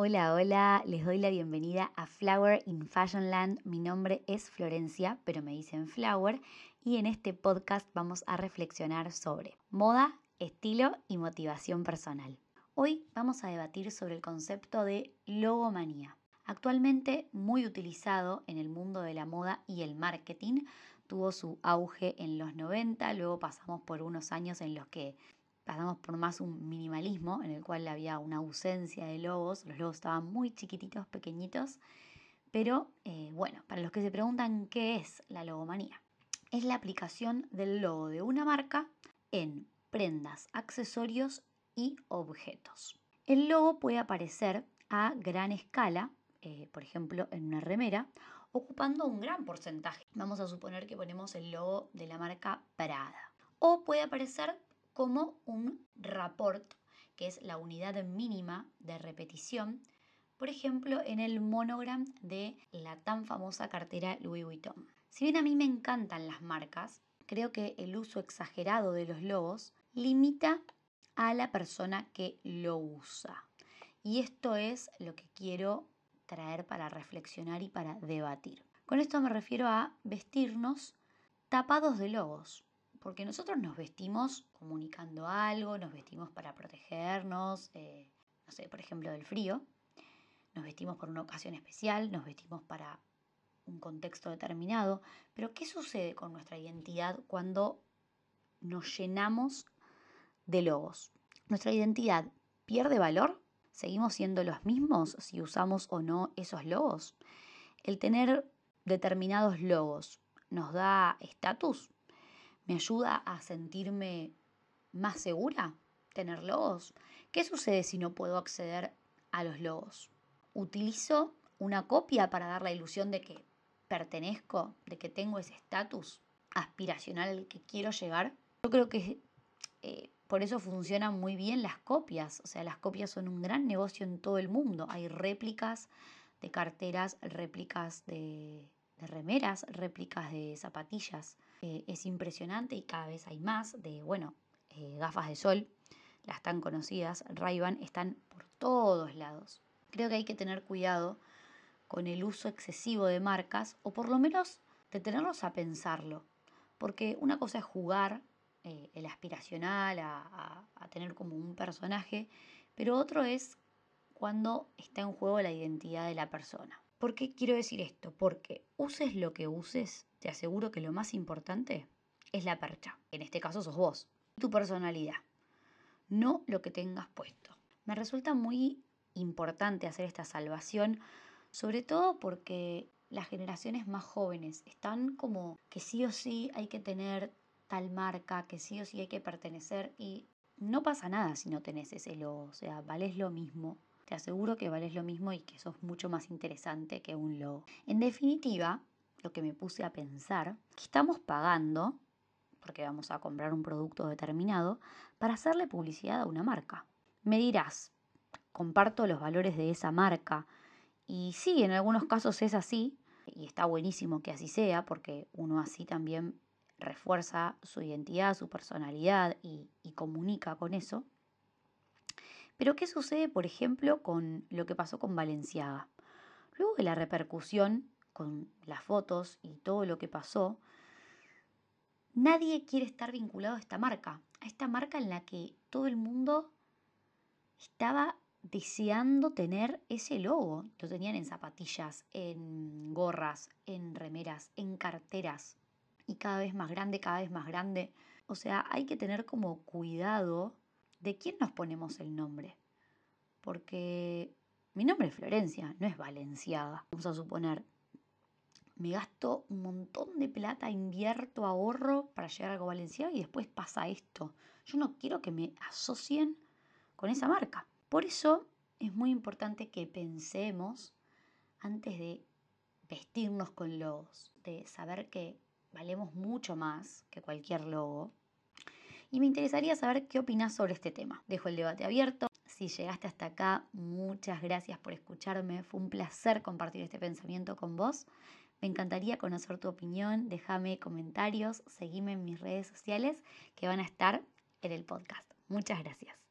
Hola, hola, les doy la bienvenida a Flower in Fashionland. Mi nombre es Florencia, pero me dicen Flower, y en este podcast vamos a reflexionar sobre moda, estilo y motivación personal. Hoy vamos a debatir sobre el concepto de logomanía. Actualmente muy utilizado en el mundo de la moda y el marketing, tuvo su auge en los 90, luego pasamos por unos años en los que pasamos por más un minimalismo en el cual había una ausencia de logos, los logos estaban muy chiquititos, pequeñitos, pero eh, bueno, para los que se preguntan qué es la logomanía, es la aplicación del logo de una marca en prendas, accesorios y objetos. El logo puede aparecer a gran escala, eh, por ejemplo, en una remera, ocupando un gran porcentaje. Vamos a suponer que ponemos el logo de la marca Prada. O puede aparecer como un rapport, que es la unidad mínima de repetición, por ejemplo, en el monogram de la tan famosa cartera Louis Vuitton. Si bien a mí me encantan las marcas, creo que el uso exagerado de los logos limita a la persona que lo usa. Y esto es lo que quiero traer para reflexionar y para debatir. Con esto me refiero a vestirnos tapados de logos porque nosotros nos vestimos comunicando algo, nos vestimos para protegernos, eh, no sé, por ejemplo, del frío, nos vestimos por una ocasión especial, nos vestimos para un contexto determinado, pero ¿qué sucede con nuestra identidad cuando nos llenamos de logos? ¿Nuestra identidad pierde valor? ¿Seguimos siendo los mismos si usamos o no esos logos? ¿El tener determinados logos nos da estatus? ¿Me ayuda a sentirme más segura tener logos? ¿Qué sucede si no puedo acceder a los logos? ¿Utilizo una copia para dar la ilusión de que pertenezco, de que tengo ese estatus aspiracional al que quiero llegar? Yo creo que eh, por eso funcionan muy bien las copias. O sea, las copias son un gran negocio en todo el mundo. Hay réplicas de carteras, réplicas de de remeras, réplicas de zapatillas. Eh, es impresionante y cada vez hay más de, bueno, eh, gafas de sol, las tan conocidas, ray están por todos lados. Creo que hay que tener cuidado con el uso excesivo de marcas o por lo menos detenernos a pensarlo. Porque una cosa es jugar eh, el aspiracional, a, a tener como un personaje, pero otro es cuando está en juego la identidad de la persona. ¿Por qué quiero decir esto? Porque uses lo que uses, te aseguro que lo más importante es la percha. En este caso sos vos, tu personalidad, no lo que tengas puesto. Me resulta muy importante hacer esta salvación, sobre todo porque las generaciones más jóvenes están como que sí o sí hay que tener tal marca, que sí o sí hay que pertenecer y no pasa nada si no tenés ese logo, o sea, vales lo mismo te aseguro que vales lo mismo y que sos mucho más interesante que un logo. En definitiva, lo que me puse a pensar, que estamos pagando, porque vamos a comprar un producto determinado, para hacerle publicidad a una marca. Me dirás, comparto los valores de esa marca. Y sí, en algunos casos es así, y está buenísimo que así sea, porque uno así también refuerza su identidad, su personalidad y comunica con eso. Pero ¿qué sucede, por ejemplo, con lo que pasó con Valenciaga? Luego de la repercusión con las fotos y todo lo que pasó, nadie quiere estar vinculado a esta marca, a esta marca en la que todo el mundo estaba deseando tener ese logo. Lo tenían en zapatillas, en gorras, en remeras, en carteras. Y cada vez más grande, cada vez más grande. O sea, hay que tener como cuidado de quién nos ponemos el nombre. Porque mi nombre es Florencia, no es Valenciaga. Vamos a suponer, me gasto un montón de plata, invierto, ahorro para llegar a algo Valenciaga y después pasa esto. Yo no quiero que me asocien con esa marca. Por eso es muy importante que pensemos antes de vestirnos con logos, de saber que valemos mucho más que cualquier logo y me interesaría saber qué opinas sobre este tema. Dejo el debate abierto. Si llegaste hasta acá, muchas gracias por escucharme. Fue un placer compartir este pensamiento con vos. Me encantaría conocer tu opinión. Déjame comentarios, seguime en mis redes sociales que van a estar en el podcast. Muchas gracias.